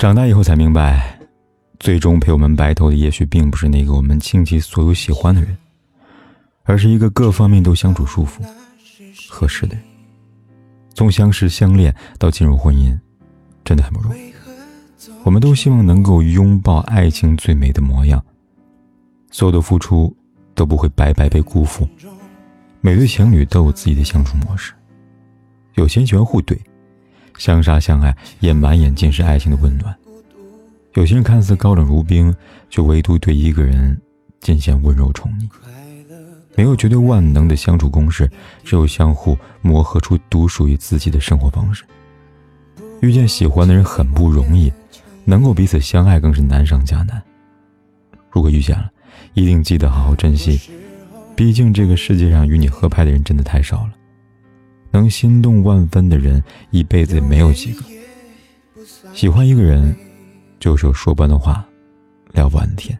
长大以后才明白，最终陪我们白头的也许并不是那个我们倾其所有喜欢的人，而是一个各方面都相处舒服、合适的人。从相识相恋到进入婚姻，真的很不容易。我们都希望能够拥抱爱情最美的模样，所有的付出都不会白白被辜负。每对情侣都有自己的相处模式，有些喜欢互怼。相杀相爱，也满眼尽是爱情的温暖。有些人看似高冷如冰，却唯独对一个人尽显温柔宠溺。没有绝对万能的相处公式，只有相互磨合出独属于自己的生活方式。遇见喜欢的人很不容易，能够彼此相爱更是难上加难。如果遇见了，一定记得好好珍惜，毕竟这个世界上与你合拍的人真的太少了。能心动万分的人，一辈子也没有几个。喜欢一个人，就是有说不完的话，聊不完的天。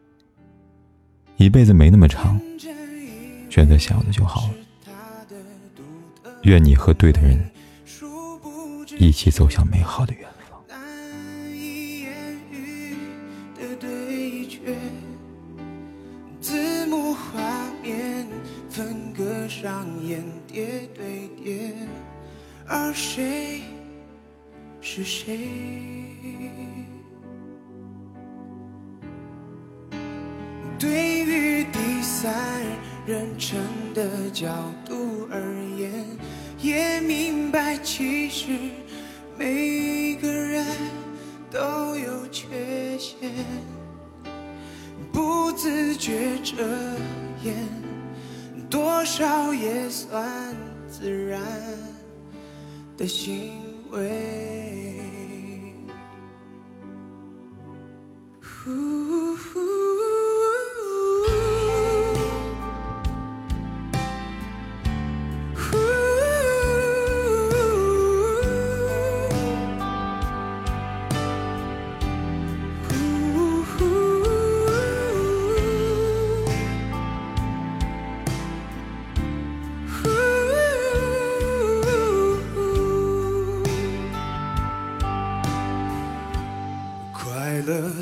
一辈子没那么长，选择想要的就好了。愿你和对的人，一起走向美好的远方。上演叠对叠，而谁是谁？对于第三人称的角度而言，也明白其实每个人都有缺陷。不自觉遮掩，多少也算自然的行为。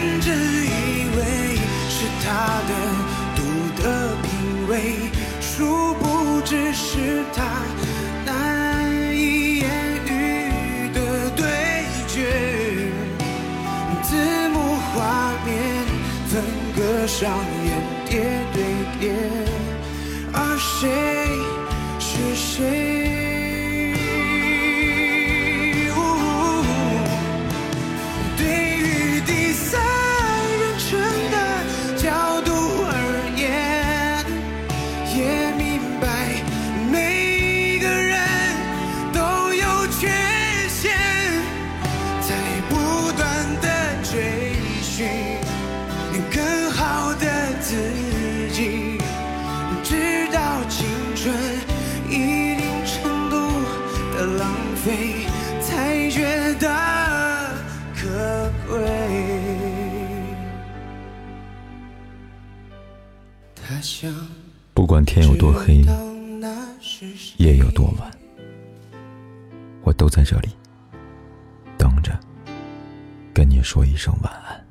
天真以为是。他的独特品味，殊不知是他难以言喻的对决。字幕画面分割上演叠对叠，而谁是谁？更好的自己直到青春一定程度的浪费才觉得可贵不管天有多黑夜有多晚我都在这里等着跟你说一声晚安。